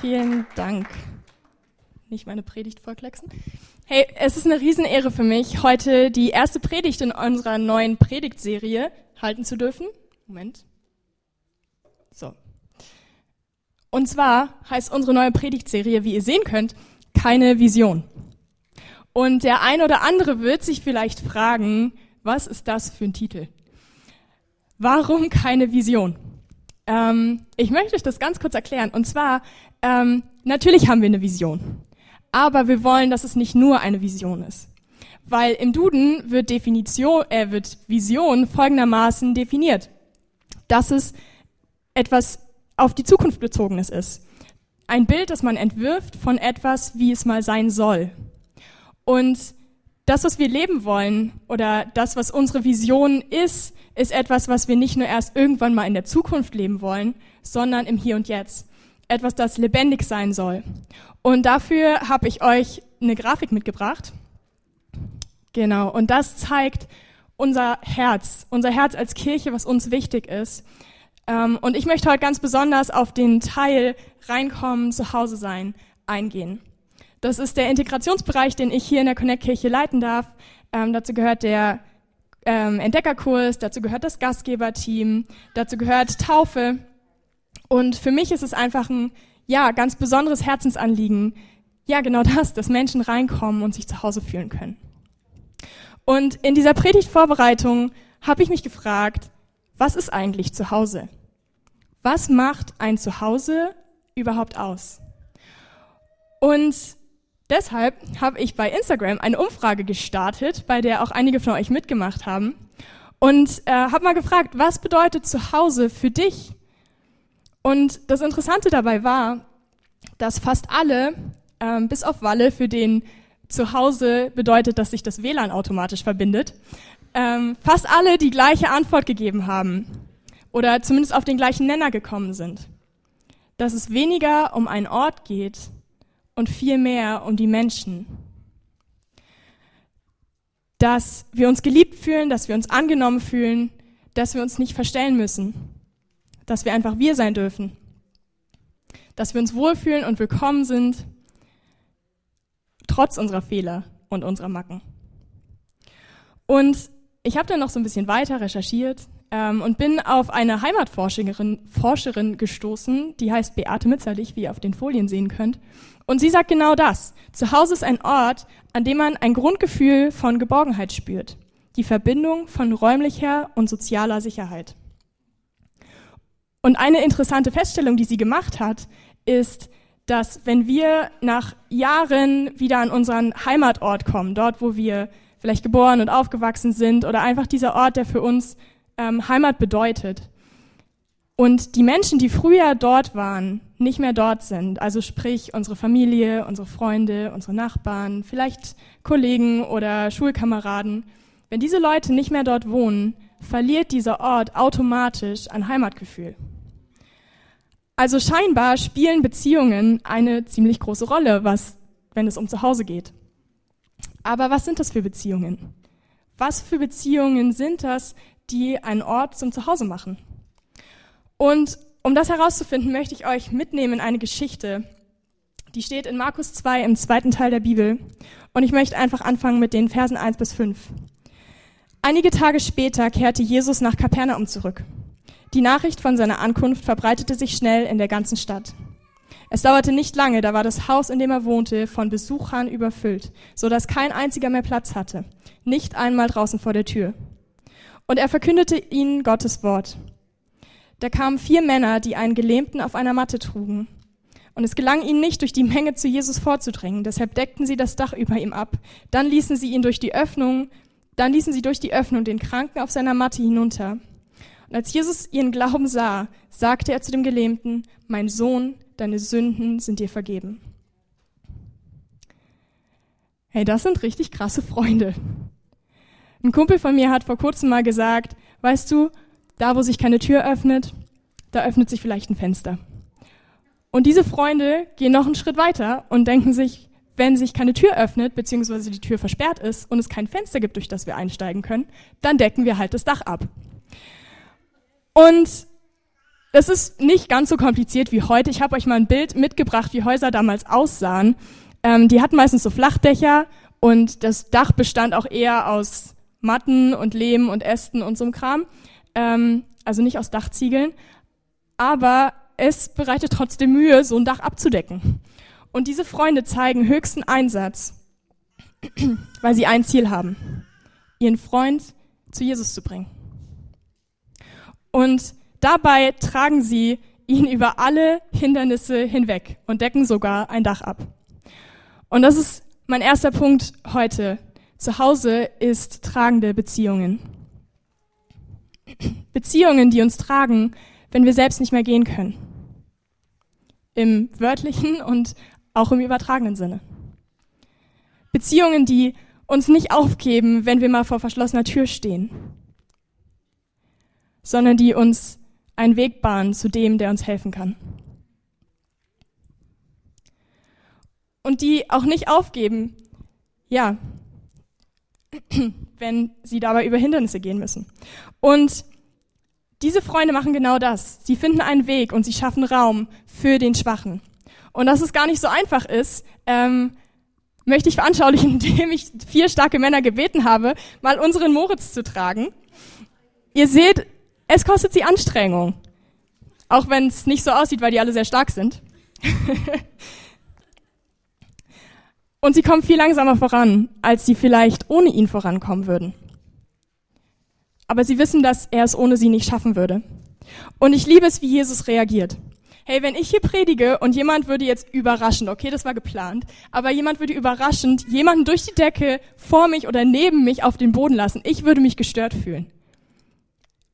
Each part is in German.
Vielen Dank. Nicht meine Predigt vorklecksen. Hey, es ist eine Riesenehre für mich, heute die erste Predigt in unserer neuen Predigtserie halten zu dürfen. Moment. So. Und zwar heißt unsere neue Predigtserie, wie ihr sehen könnt, keine Vision. Und der ein oder andere wird sich vielleicht fragen, was ist das für ein Titel? Warum keine Vision? Ähm, ich möchte euch das ganz kurz erklären. Und zwar, ähm, natürlich haben wir eine Vision. Aber wir wollen, dass es nicht nur eine Vision ist. Weil im Duden wird Definition, äh, wird Vision folgendermaßen definiert. Dass es etwas auf die Zukunft bezogenes ist. Ein Bild, das man entwirft von etwas, wie es mal sein soll. Und das, was wir leben wollen oder das, was unsere Vision ist, ist etwas, was wir nicht nur erst irgendwann mal in der Zukunft leben wollen, sondern im Hier und Jetzt. Etwas, das lebendig sein soll. Und dafür habe ich euch eine Grafik mitgebracht. Genau. Und das zeigt unser Herz, unser Herz als Kirche, was uns wichtig ist. Ähm, und ich möchte heute ganz besonders auf den Teil reinkommen, zu Hause sein, eingehen. Das ist der Integrationsbereich, den ich hier in der Connect-Kirche leiten darf. Ähm, dazu gehört der ähm, Entdeckerkurs, dazu gehört das Gastgeberteam, dazu gehört Taufe. Und für mich ist es einfach ein, ja, ganz besonderes Herzensanliegen. Ja, genau das, dass Menschen reinkommen und sich zu Hause fühlen können. Und in dieser Predigtvorbereitung habe ich mich gefragt, was ist eigentlich zu Hause? Was macht ein Zuhause überhaupt aus? Und Deshalb habe ich bei Instagram eine Umfrage gestartet, bei der auch einige von euch mitgemacht haben und äh, habe mal gefragt, was bedeutet Zuhause für dich? Und das Interessante dabei war, dass fast alle, ähm, bis auf Walle, für den Zuhause bedeutet, dass sich das WLAN automatisch verbindet, ähm, fast alle die gleiche Antwort gegeben haben oder zumindest auf den gleichen Nenner gekommen sind. Dass es weniger um einen Ort geht, und viel mehr um die Menschen. Dass wir uns geliebt fühlen, dass wir uns angenommen fühlen, dass wir uns nicht verstellen müssen, dass wir einfach wir sein dürfen, dass wir uns wohlfühlen und willkommen sind, trotz unserer Fehler und unserer Macken. Und ich habe dann noch so ein bisschen weiter recherchiert ähm, und bin auf eine Heimatforscherin Forscherin gestoßen, die heißt Beate Mitzerlich, wie ihr auf den Folien sehen könnt. Und sie sagt genau das. Zu Hause ist ein Ort, an dem man ein Grundgefühl von Geborgenheit spürt. Die Verbindung von räumlicher und sozialer Sicherheit. Und eine interessante Feststellung, die sie gemacht hat, ist, dass wenn wir nach Jahren wieder an unseren Heimatort kommen, dort, wo wir vielleicht geboren und aufgewachsen sind oder einfach dieser Ort, der für uns ähm, Heimat bedeutet. Und die Menschen, die früher dort waren, nicht mehr dort sind, also sprich unsere Familie, unsere Freunde, unsere Nachbarn, vielleicht Kollegen oder Schulkameraden, wenn diese Leute nicht mehr dort wohnen, verliert dieser Ort automatisch an Heimatgefühl. Also scheinbar spielen Beziehungen eine ziemlich große Rolle, was, wenn es um Zuhause geht. Aber was sind das für Beziehungen? Was für Beziehungen sind das, die einen Ort zum Zuhause machen. Und um das herauszufinden, möchte ich euch mitnehmen in eine Geschichte. Die steht in Markus 2 im zweiten Teil der Bibel. Und ich möchte einfach anfangen mit den Versen 1 bis 5. Einige Tage später kehrte Jesus nach Kapernaum zurück. Die Nachricht von seiner Ankunft verbreitete sich schnell in der ganzen Stadt. Es dauerte nicht lange, da war das Haus, in dem er wohnte, von Besuchern überfüllt, so dass kein einziger mehr Platz hatte, nicht einmal draußen vor der Tür. Und er verkündete ihnen Gottes Wort. Da kamen vier Männer, die einen Gelähmten auf einer Matte trugen. Und es gelang ihnen nicht, durch die Menge zu Jesus vorzudringen. Deshalb deckten sie das Dach über ihm ab. Dann ließen sie ihn durch die Öffnung, dann ließen sie durch die Öffnung den Kranken auf seiner Matte hinunter. Und als Jesus ihren Glauben sah, sagte er zu dem Gelähmten, mein Sohn, deine Sünden sind dir vergeben. Hey, das sind richtig krasse Freunde. Ein Kumpel von mir hat vor kurzem mal gesagt, weißt du, da wo sich keine Tür öffnet, da öffnet sich vielleicht ein Fenster. Und diese Freunde gehen noch einen Schritt weiter und denken sich, wenn sich keine Tür öffnet, beziehungsweise die Tür versperrt ist und es kein Fenster gibt, durch das wir einsteigen können, dann decken wir halt das Dach ab. Und das ist nicht ganz so kompliziert wie heute. Ich habe euch mal ein Bild mitgebracht, wie Häuser damals aussahen. Ähm, die hatten meistens so Flachdächer und das Dach bestand auch eher aus Matten und Lehm und Ästen und so einem Kram. Ähm, also nicht aus Dachziegeln. Aber es bereitet trotzdem Mühe, so ein Dach abzudecken. Und diese Freunde zeigen höchsten Einsatz, weil sie ein Ziel haben, ihren Freund zu Jesus zu bringen. Und dabei tragen sie ihn über alle Hindernisse hinweg und decken sogar ein Dach ab. Und das ist mein erster Punkt heute. Zu Hause ist tragende Beziehungen. Beziehungen, die uns tragen, wenn wir selbst nicht mehr gehen können. Im wörtlichen und auch im übertragenen Sinne. Beziehungen, die uns nicht aufgeben, wenn wir mal vor verschlossener Tür stehen, sondern die uns einen Weg bahnen zu dem, der uns helfen kann. Und die auch nicht aufgeben, ja, wenn sie dabei über Hindernisse gehen müssen. Und diese Freunde machen genau das. Sie finden einen Weg und sie schaffen Raum für den Schwachen. Und dass es gar nicht so einfach ist, ähm, möchte ich veranschaulichen, indem ich vier starke Männer gebeten habe, mal unseren Moritz zu tragen. Ihr seht, es kostet sie Anstrengung. Auch wenn es nicht so aussieht, weil die alle sehr stark sind. Und sie kommen viel langsamer voran, als sie vielleicht ohne ihn vorankommen würden. Aber sie wissen, dass er es ohne sie nicht schaffen würde. Und ich liebe es, wie Jesus reagiert. Hey, wenn ich hier predige und jemand würde jetzt überraschend, okay, das war geplant, aber jemand würde überraschend jemanden durch die Decke vor mich oder neben mich auf den Boden lassen, ich würde mich gestört fühlen.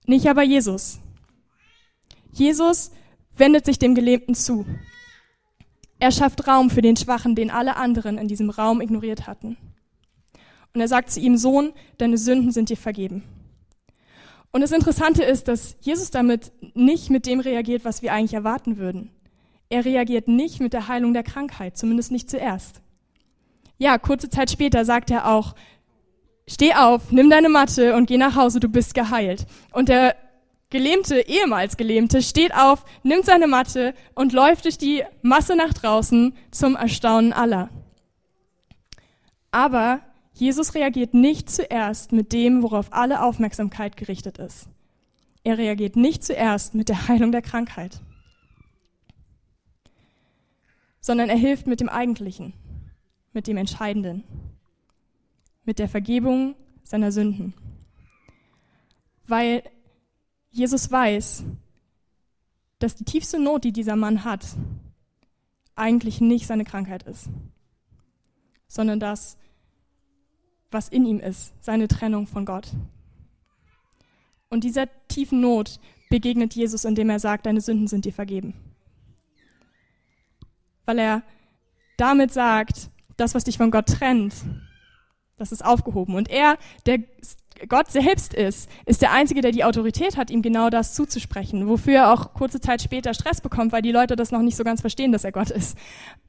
Nicht aber Jesus. Jesus wendet sich dem Gelähmten zu. Er schafft Raum für den Schwachen, den alle anderen in diesem Raum ignoriert hatten. Und er sagt zu ihm, Sohn, deine Sünden sind dir vergeben. Und das Interessante ist, dass Jesus damit nicht mit dem reagiert, was wir eigentlich erwarten würden. Er reagiert nicht mit der Heilung der Krankheit, zumindest nicht zuerst. Ja, kurze Zeit später sagt er auch, steh auf, nimm deine Matte und geh nach Hause, du bist geheilt. Und der Gelähmte, ehemals Gelähmte, steht auf, nimmt seine Matte und läuft durch die Masse nach draußen zum Erstaunen aller. Aber Jesus reagiert nicht zuerst mit dem, worauf alle Aufmerksamkeit gerichtet ist. Er reagiert nicht zuerst mit der Heilung der Krankheit, sondern er hilft mit dem Eigentlichen, mit dem Entscheidenden, mit der Vergebung seiner Sünden. Weil Jesus weiß, dass die tiefste Not, die dieser Mann hat, eigentlich nicht seine Krankheit ist, sondern das, was in ihm ist, seine Trennung von Gott. Und dieser tiefen Not begegnet Jesus, indem er sagt, deine Sünden sind dir vergeben. Weil er damit sagt, das, was dich von Gott trennt, das ist aufgehoben. Und er, der Gott selbst ist, ist der Einzige, der die Autorität hat, ihm genau das zuzusprechen, wofür er auch kurze Zeit später Stress bekommt, weil die Leute das noch nicht so ganz verstehen, dass er Gott ist.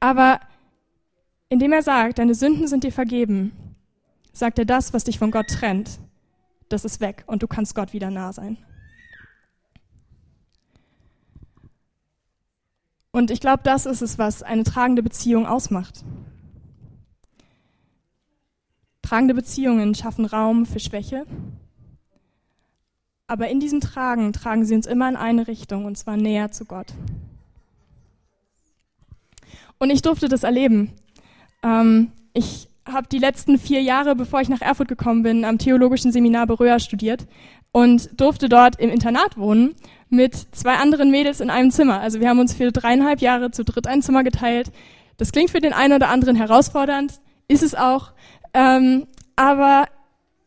Aber indem er sagt, deine Sünden sind dir vergeben, sagt er das, was dich von Gott trennt, das ist weg und du kannst Gott wieder nah sein. Und ich glaube, das ist es, was eine tragende Beziehung ausmacht. Tragende Beziehungen schaffen Raum für Schwäche, aber in diesem Tragen tragen sie uns immer in eine Richtung, und zwar näher zu Gott. Und ich durfte das erleben. Ähm, ich habe die letzten vier Jahre, bevor ich nach Erfurt gekommen bin, am Theologischen Seminar Beröa studiert und durfte dort im Internat wohnen mit zwei anderen Mädels in einem Zimmer. Also wir haben uns für dreieinhalb Jahre zu dritt ein Zimmer geteilt. Das klingt für den einen oder anderen herausfordernd, ist es auch. Ähm, aber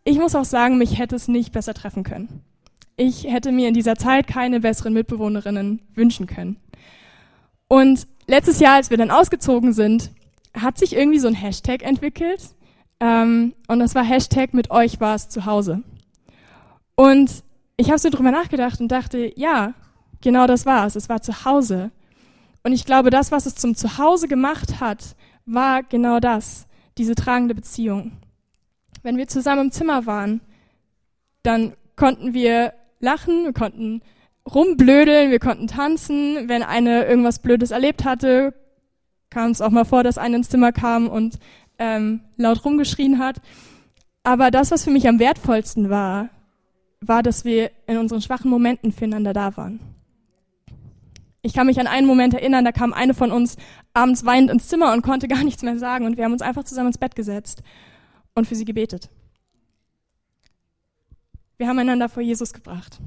ich muss auch sagen, mich hätte es nicht besser treffen können. Ich hätte mir in dieser Zeit keine besseren Mitbewohnerinnen wünschen können. Und letztes Jahr, als wir dann ausgezogen sind, hat sich irgendwie so ein Hashtag entwickelt. Ähm, und das war Hashtag mit euch war es zu Hause. Und ich habe so drüber nachgedacht und dachte, ja, genau das war es. Es war zu Hause. Und ich glaube, das, was es zum Zuhause gemacht hat, war genau das diese tragende Beziehung. Wenn wir zusammen im Zimmer waren, dann konnten wir lachen, wir konnten rumblödeln, wir konnten tanzen. Wenn eine irgendwas Blödes erlebt hatte, kam es auch mal vor, dass eine ins Zimmer kam und ähm, laut rumgeschrien hat. Aber das, was für mich am wertvollsten war, war, dass wir in unseren schwachen Momenten füreinander da waren. Ich kann mich an einen Moment erinnern, da kam eine von uns abends weinend ins Zimmer und konnte gar nichts mehr sagen und wir haben uns einfach zusammen ins Bett gesetzt und für sie gebetet. Wir haben einander vor Jesus gebracht.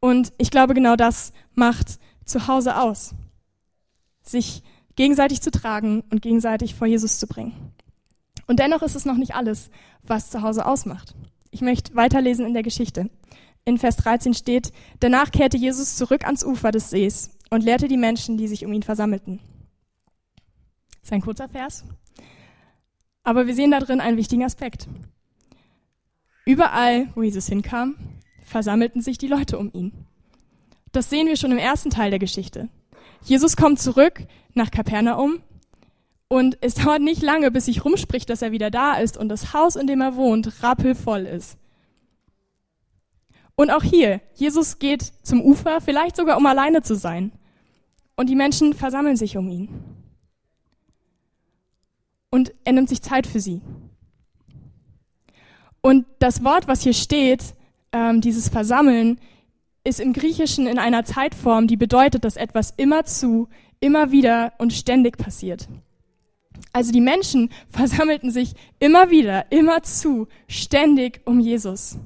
Und ich glaube, genau das macht zu Hause aus. Sich gegenseitig zu tragen und gegenseitig vor Jesus zu bringen. Und dennoch ist es noch nicht alles, was zu Hause ausmacht. Ich möchte weiterlesen in der Geschichte. In Vers 13 steht, danach kehrte Jesus zurück ans Ufer des Sees und lehrte die Menschen, die sich um ihn versammelten. Das ist ein kurzer Vers. Aber wir sehen da drin einen wichtigen Aspekt. Überall, wo Jesus hinkam, versammelten sich die Leute um ihn. Das sehen wir schon im ersten Teil der Geschichte. Jesus kommt zurück nach Kapernaum und es dauert nicht lange, bis sich rumspricht, dass er wieder da ist und das Haus, in dem er wohnt, rappelvoll ist. Und auch hier, Jesus geht zum Ufer, vielleicht sogar um alleine zu sein. Und die Menschen versammeln sich um ihn. Und er nimmt sich Zeit für sie. Und das Wort, was hier steht, ähm, dieses Versammeln, ist im Griechischen in einer Zeitform, die bedeutet, dass etwas immer zu, immer wieder und ständig passiert. Also die Menschen versammelten sich immer wieder, immer zu, ständig um Jesus.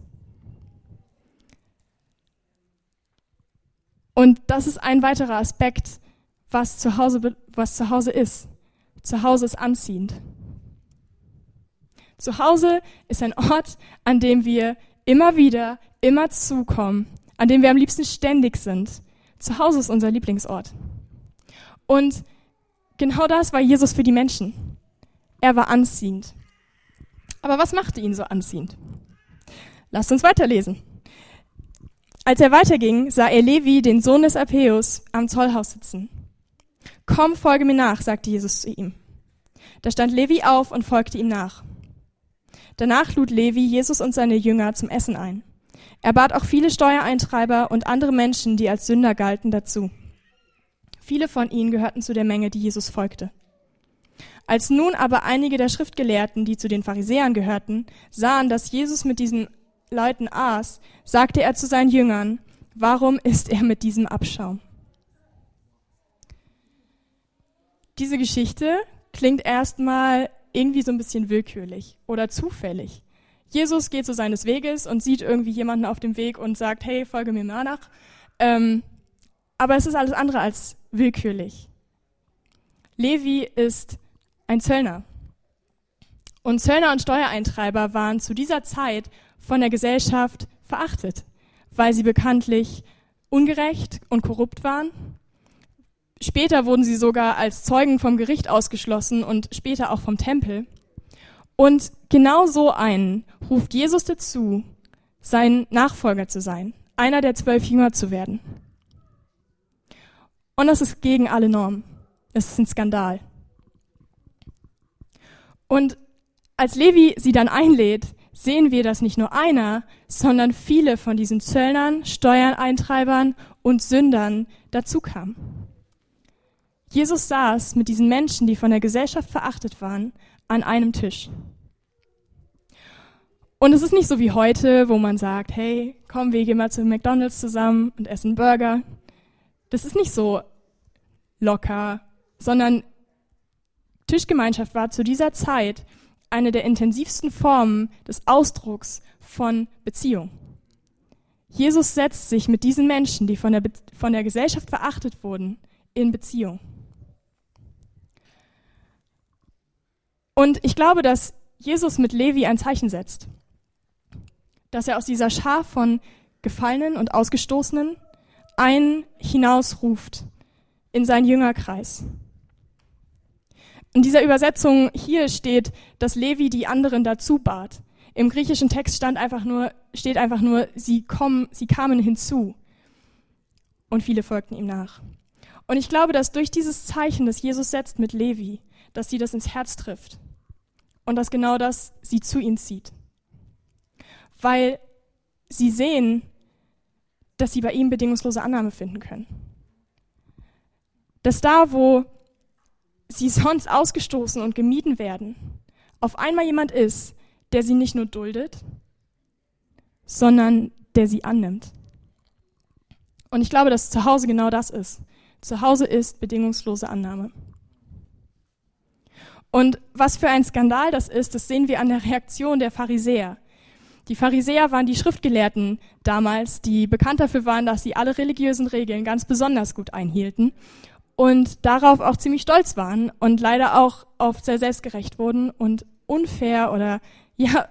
Und das ist ein weiterer Aspekt, was zu Hause, was zu Hause ist. Zu Hause ist anziehend. Zu Hause ist ein Ort, an dem wir immer wieder, immer zukommen, an dem wir am liebsten ständig sind. Zu Hause ist unser Lieblingsort. Und Genau das war Jesus für die Menschen. Er war anziehend. Aber was machte ihn so anziehend? Lasst uns weiterlesen. Als er weiterging, sah er Levi, den Sohn des Alpäus, am Zollhaus sitzen. Komm, folge mir nach, sagte Jesus zu ihm. Da stand Levi auf und folgte ihm nach. Danach lud Levi Jesus und seine Jünger zum Essen ein. Er bat auch viele Steuereintreiber und andere Menschen, die als Sünder galten, dazu. Viele von ihnen gehörten zu der Menge, die Jesus folgte. Als nun aber einige der Schriftgelehrten, die zu den Pharisäern gehörten, sahen, dass Jesus mit diesen Leuten aß, sagte er zu seinen Jüngern, warum isst er mit diesem Abschaum? Diese Geschichte klingt erstmal irgendwie so ein bisschen willkürlich oder zufällig. Jesus geht so seines Weges und sieht irgendwie jemanden auf dem Weg und sagt, hey, folge mir mal nach. Ähm, aber es ist alles andere als willkürlich. Levi ist ein Zöllner. Und Zöllner und Steuereintreiber waren zu dieser Zeit von der Gesellschaft verachtet, weil sie bekanntlich ungerecht und korrupt waren. Später wurden sie sogar als Zeugen vom Gericht ausgeschlossen und später auch vom Tempel. Und genau so einen ruft Jesus dazu, sein Nachfolger zu sein, einer der zwölf Jünger zu werden. Und das ist gegen alle Normen. Das ist ein Skandal. Und als Levi sie dann einlädt, sehen wir, dass nicht nur einer, sondern viele von diesen Zöllnern, Steuereintreibern und Sündern dazu kamen. Jesus saß mit diesen Menschen, die von der Gesellschaft verachtet waren, an einem Tisch. Und es ist nicht so wie heute, wo man sagt, hey, komm, wir gehen mal zu McDonald's zusammen und essen Burger. Das ist nicht so locker, sondern Tischgemeinschaft war zu dieser Zeit eine der intensivsten Formen des Ausdrucks von Beziehung. Jesus setzt sich mit diesen Menschen, die von der, von der Gesellschaft verachtet wurden, in Beziehung. Und ich glaube, dass Jesus mit Levi ein Zeichen setzt. Dass er aus dieser Schar von Gefallenen und Ausgestoßenen einen hinausruft, in seinen Jüngerkreis. In dieser Übersetzung hier steht, dass Levi die anderen dazu bat. Im griechischen Text stand einfach nur, steht einfach nur, sie kommen, sie kamen hinzu. Und viele folgten ihm nach. Und ich glaube, dass durch dieses Zeichen, das Jesus setzt mit Levi, dass sie das ins Herz trifft. Und dass genau das sie zu ihm zieht. Weil sie sehen, dass sie bei ihm bedingungslose Annahme finden können. Dass da, wo sie sonst ausgestoßen und gemieden werden, auf einmal jemand ist, der sie nicht nur duldet, sondern der sie annimmt. Und ich glaube, dass zu Hause genau das ist. Zu Hause ist bedingungslose Annahme. Und was für ein Skandal das ist, das sehen wir an der Reaktion der Pharisäer. Die Pharisäer waren die Schriftgelehrten damals, die bekannt dafür waren, dass sie alle religiösen Regeln ganz besonders gut einhielten und darauf auch ziemlich stolz waren und leider auch oft sehr selbstgerecht wurden und unfair oder ja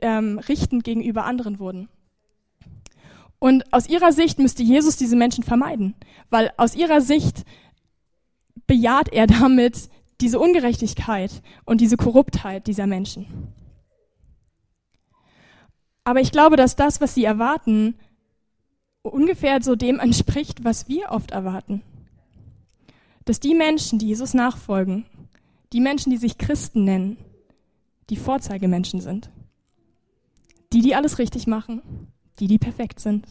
ähm, richtend gegenüber anderen wurden. Und aus ihrer Sicht müsste Jesus diese Menschen vermeiden, weil aus ihrer Sicht bejaht er damit diese Ungerechtigkeit und diese Korruptheit dieser Menschen. Aber ich glaube, dass das, was sie erwarten, ungefähr so dem entspricht, was wir oft erwarten. Dass die Menschen, die Jesus nachfolgen, die Menschen, die sich Christen nennen, die Vorzeigemenschen sind. Die, die alles richtig machen, die, die perfekt sind.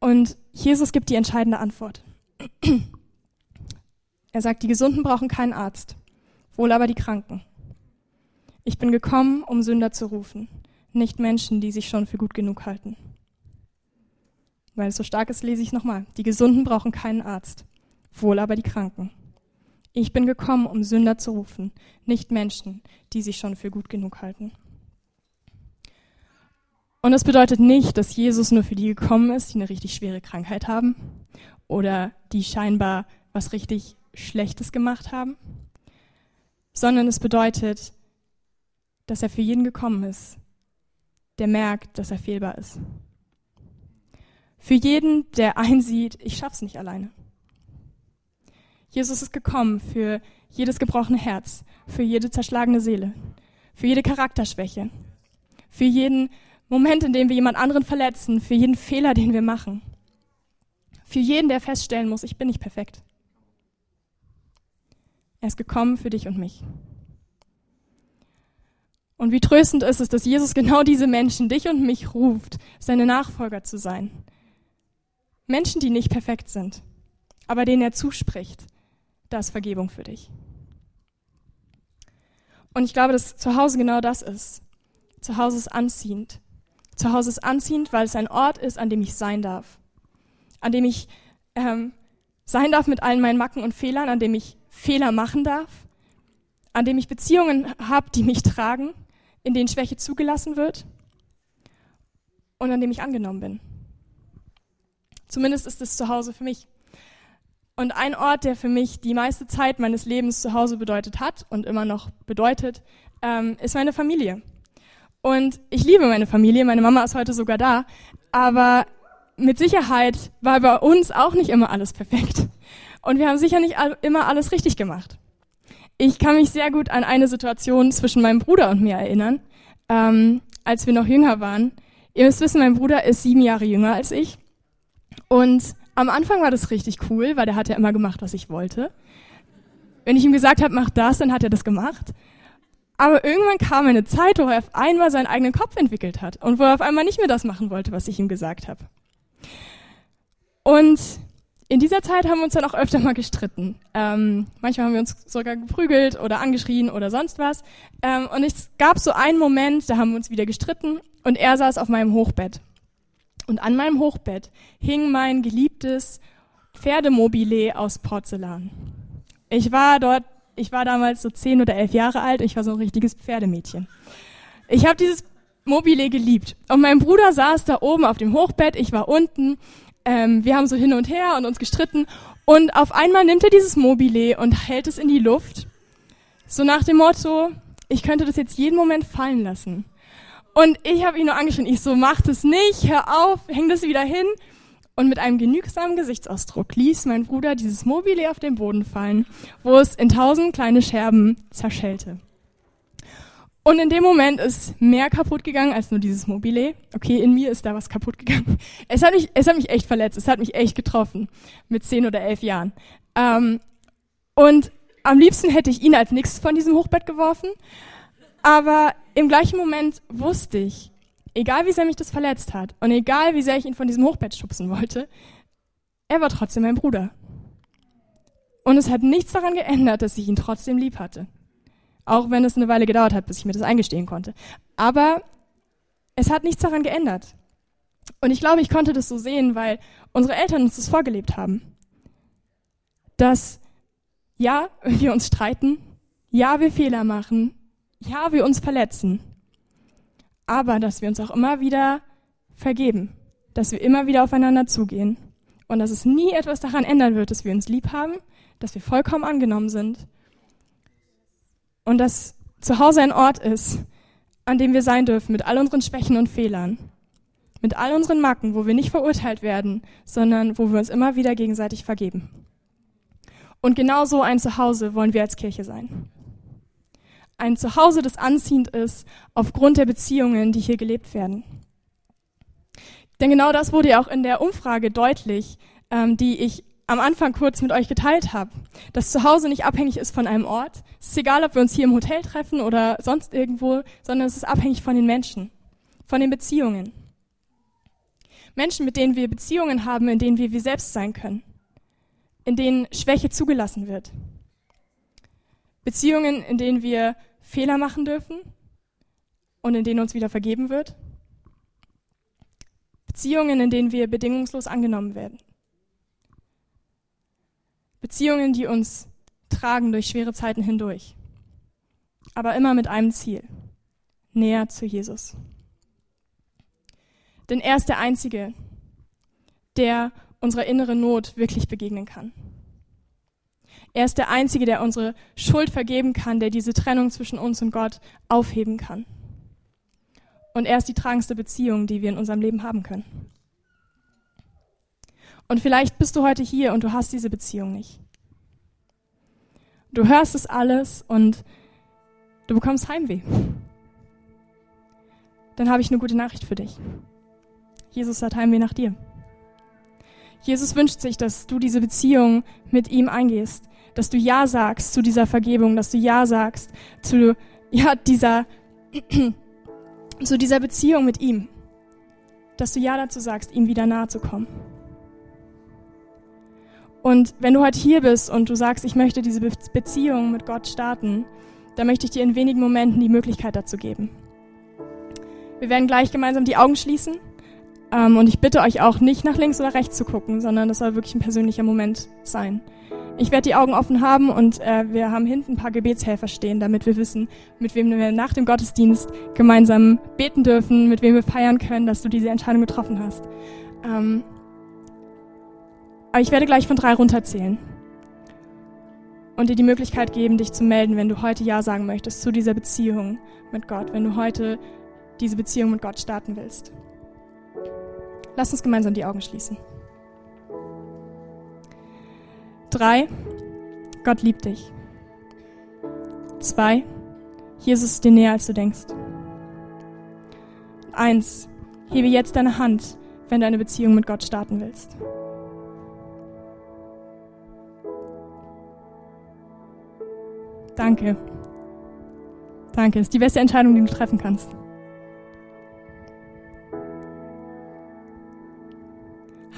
Und Jesus gibt die entscheidende Antwort. Er sagt, die Gesunden brauchen keinen Arzt, wohl aber die Kranken. Ich bin gekommen, um Sünder zu rufen, nicht Menschen, die sich schon für gut genug halten. Weil es so stark ist, lese ich nochmal. Die Gesunden brauchen keinen Arzt, wohl aber die Kranken. Ich bin gekommen, um Sünder zu rufen, nicht Menschen, die sich schon für gut genug halten. Und das bedeutet nicht, dass Jesus nur für die gekommen ist, die eine richtig schwere Krankheit haben oder die scheinbar was richtig Schlechtes gemacht haben, sondern es bedeutet, dass er für jeden gekommen ist, der merkt, dass er fehlbar ist. Für jeden, der einsieht, ich schaff's nicht alleine. Jesus ist gekommen für jedes gebrochene Herz, für jede zerschlagene Seele, für jede Charakterschwäche, für jeden Moment, in dem wir jemand anderen verletzen, für jeden Fehler, den wir machen, für jeden, der feststellen muss, ich bin nicht perfekt. Er ist gekommen für dich und mich. Und wie tröstend ist es, dass Jesus genau diese Menschen, dich und mich, ruft, seine Nachfolger zu sein. Menschen, die nicht perfekt sind, aber denen er zuspricht, da ist Vergebung für dich. Und ich glaube, dass zu Hause genau das ist. Zu Hause ist anziehend. Zu Hause ist anziehend, weil es ein Ort ist, an dem ich sein darf. An dem ich ähm, sein darf mit allen meinen Macken und Fehlern, an dem ich Fehler machen darf, an dem ich Beziehungen habe, die mich tragen, in denen Schwäche zugelassen wird und an dem ich angenommen bin. Zumindest ist es zu Hause für mich. Und ein Ort, der für mich die meiste Zeit meines Lebens zu Hause bedeutet hat und immer noch bedeutet, ähm, ist meine Familie. Und ich liebe meine Familie, meine Mama ist heute sogar da, aber mit Sicherheit war bei uns auch nicht immer alles perfekt. Und wir haben sicher nicht immer alles richtig gemacht. Ich kann mich sehr gut an eine Situation zwischen meinem Bruder und mir erinnern, ähm, als wir noch jünger waren. Ihr müsst wissen, mein Bruder ist sieben Jahre jünger als ich. Und am Anfang war das richtig cool, weil der hat ja immer gemacht, was ich wollte. Wenn ich ihm gesagt habe, mach das, dann hat er das gemacht. Aber irgendwann kam eine Zeit, wo er auf einmal seinen eigenen Kopf entwickelt hat und wo er auf einmal nicht mehr das machen wollte, was ich ihm gesagt habe. Und in dieser Zeit haben wir uns dann auch öfter mal gestritten. Ähm, manchmal haben wir uns sogar geprügelt oder angeschrien oder sonst was. Ähm, und es gab so einen Moment, da haben wir uns wieder gestritten und er saß auf meinem Hochbett. Und an meinem Hochbett hing mein geliebtes Pferdemobile aus Porzellan. Ich war dort, ich war damals so zehn oder elf Jahre alt, ich war so ein richtiges Pferdemädchen. Ich habe dieses Mobile geliebt. Und mein Bruder saß da oben auf dem Hochbett, ich war unten ähm, wir haben so hin und her und uns gestritten. Und auf einmal nimmt er dieses Mobile und hält es in die Luft. So nach dem Motto, ich könnte das jetzt jeden Moment fallen lassen. Und ich habe ihn nur angeschrien. Ich so, mach das nicht, hör auf, häng das wieder hin. Und mit einem genügsamen Gesichtsausdruck ließ mein Bruder dieses Mobile auf den Boden fallen, wo es in tausend kleine Scherben zerschellte. Und in dem Moment ist mehr kaputt gegangen als nur dieses Mobile. Okay, in mir ist da was kaputt gegangen. Es hat mich, es hat mich echt verletzt. Es hat mich echt getroffen. Mit zehn oder elf Jahren. Ähm, und am liebsten hätte ich ihn als nichts von diesem Hochbett geworfen. Aber im gleichen Moment wusste ich, egal wie sehr mich das verletzt hat und egal wie sehr ich ihn von diesem Hochbett schubsen wollte, er war trotzdem mein Bruder. Und es hat nichts daran geändert, dass ich ihn trotzdem lieb hatte. Auch wenn es eine Weile gedauert hat, bis ich mir das eingestehen konnte. Aber es hat nichts daran geändert. Und ich glaube, ich konnte das so sehen, weil unsere Eltern uns das vorgelebt haben. Dass, ja, wir uns streiten, ja, wir Fehler machen, ja, wir uns verletzen, aber dass wir uns auch immer wieder vergeben, dass wir immer wieder aufeinander zugehen. Und dass es nie etwas daran ändern wird, dass wir uns lieb haben, dass wir vollkommen angenommen sind. Und dass zu Hause ein Ort ist, an dem wir sein dürfen mit all unseren Schwächen und Fehlern, mit all unseren Macken, wo wir nicht verurteilt werden, sondern wo wir uns immer wieder gegenseitig vergeben. Und genau so ein Zuhause wollen wir als Kirche sein. Ein Zuhause, das anziehend ist aufgrund der Beziehungen, die hier gelebt werden. Denn genau das wurde ja auch in der Umfrage deutlich, ähm, die ich am Anfang kurz mit euch geteilt habe, dass zu Hause nicht abhängig ist von einem Ort. Es ist egal, ob wir uns hier im Hotel treffen oder sonst irgendwo, sondern es ist abhängig von den Menschen, von den Beziehungen. Menschen, mit denen wir Beziehungen haben, in denen wir wir selbst sein können, in denen Schwäche zugelassen wird. Beziehungen, in denen wir Fehler machen dürfen und in denen uns wieder vergeben wird. Beziehungen, in denen wir bedingungslos angenommen werden. Beziehungen, die uns tragen durch schwere Zeiten hindurch. Aber immer mit einem Ziel. Näher zu Jesus. Denn er ist der Einzige, der unserer inneren Not wirklich begegnen kann. Er ist der Einzige, der unsere Schuld vergeben kann, der diese Trennung zwischen uns und Gott aufheben kann. Und er ist die tragendste Beziehung, die wir in unserem Leben haben können. Und vielleicht bist du heute hier und du hast diese Beziehung nicht. Du hörst es alles und du bekommst Heimweh. Dann habe ich eine gute Nachricht für dich. Jesus hat Heimweh nach dir. Jesus wünscht sich, dass du diese Beziehung mit ihm eingehst, dass du Ja sagst zu dieser Vergebung, dass du Ja sagst zu ja, dieser, zu dieser Beziehung mit ihm, dass du Ja dazu sagst, ihm wieder nahe zu kommen. Und wenn du heute hier bist und du sagst, ich möchte diese Beziehung mit Gott starten, dann möchte ich dir in wenigen Momenten die Möglichkeit dazu geben. Wir werden gleich gemeinsam die Augen schließen. Ähm, und ich bitte euch auch nicht nach links oder rechts zu gucken, sondern das soll wirklich ein persönlicher Moment sein. Ich werde die Augen offen haben und äh, wir haben hinten ein paar Gebetshelfer stehen, damit wir wissen, mit wem wir nach dem Gottesdienst gemeinsam beten dürfen, mit wem wir feiern können, dass du diese Entscheidung getroffen hast. Ähm, aber ich werde gleich von drei runterzählen und dir die Möglichkeit geben, dich zu melden, wenn du heute Ja sagen möchtest zu dieser Beziehung mit Gott, wenn du heute diese Beziehung mit Gott starten willst. Lass uns gemeinsam die Augen schließen. Drei, Gott liebt dich. Zwei, Jesus ist dir näher, als du denkst. Eins, hebe jetzt deine Hand, wenn du eine Beziehung mit Gott starten willst. Danke. Danke. Ist die beste Entscheidung, die du treffen kannst.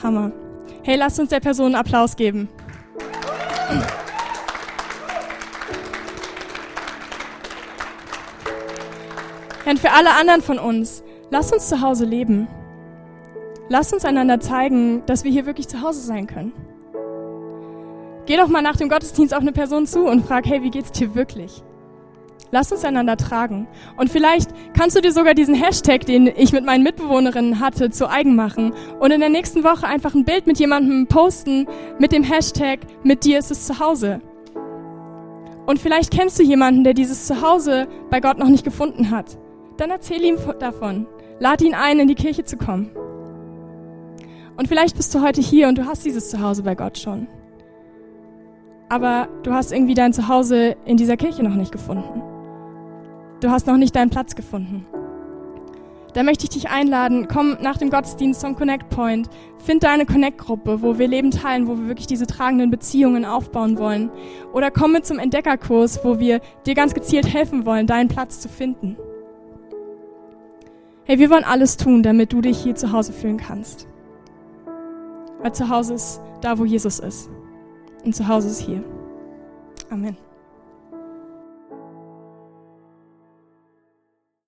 Hammer. Hey, lasst uns der Person einen Applaus geben. Und für alle anderen von uns, lasst uns zu Hause leben. Lasst uns einander zeigen, dass wir hier wirklich zu Hause sein können. Geh doch mal nach dem Gottesdienst auf eine Person zu und frag, hey, wie geht's dir wirklich? Lass uns einander tragen. Und vielleicht kannst du dir sogar diesen Hashtag, den ich mit meinen Mitbewohnerinnen hatte, zu eigen machen und in der nächsten Woche einfach ein Bild mit jemandem posten mit dem Hashtag mit dir ist es zu Hause. Und vielleicht kennst du jemanden, der dieses Zuhause bei Gott noch nicht gefunden hat. Dann erzähl ihm davon. Lad ihn ein, in die Kirche zu kommen. Und vielleicht bist du heute hier und du hast dieses Zuhause bei Gott schon aber du hast irgendwie dein Zuhause in dieser Kirche noch nicht gefunden. Du hast noch nicht deinen Platz gefunden. Da möchte ich dich einladen, komm nach dem Gottesdienst zum Connect Point, find deine Connect-Gruppe, wo wir Leben teilen, wo wir wirklich diese tragenden Beziehungen aufbauen wollen. Oder komm mit zum Entdeckerkurs, wo wir dir ganz gezielt helfen wollen, deinen Platz zu finden. Hey, wir wollen alles tun, damit du dich hier zu Hause fühlen kannst. Weil zu Hause ist da, wo Jesus ist. Und zu Hause ist hier. Amen.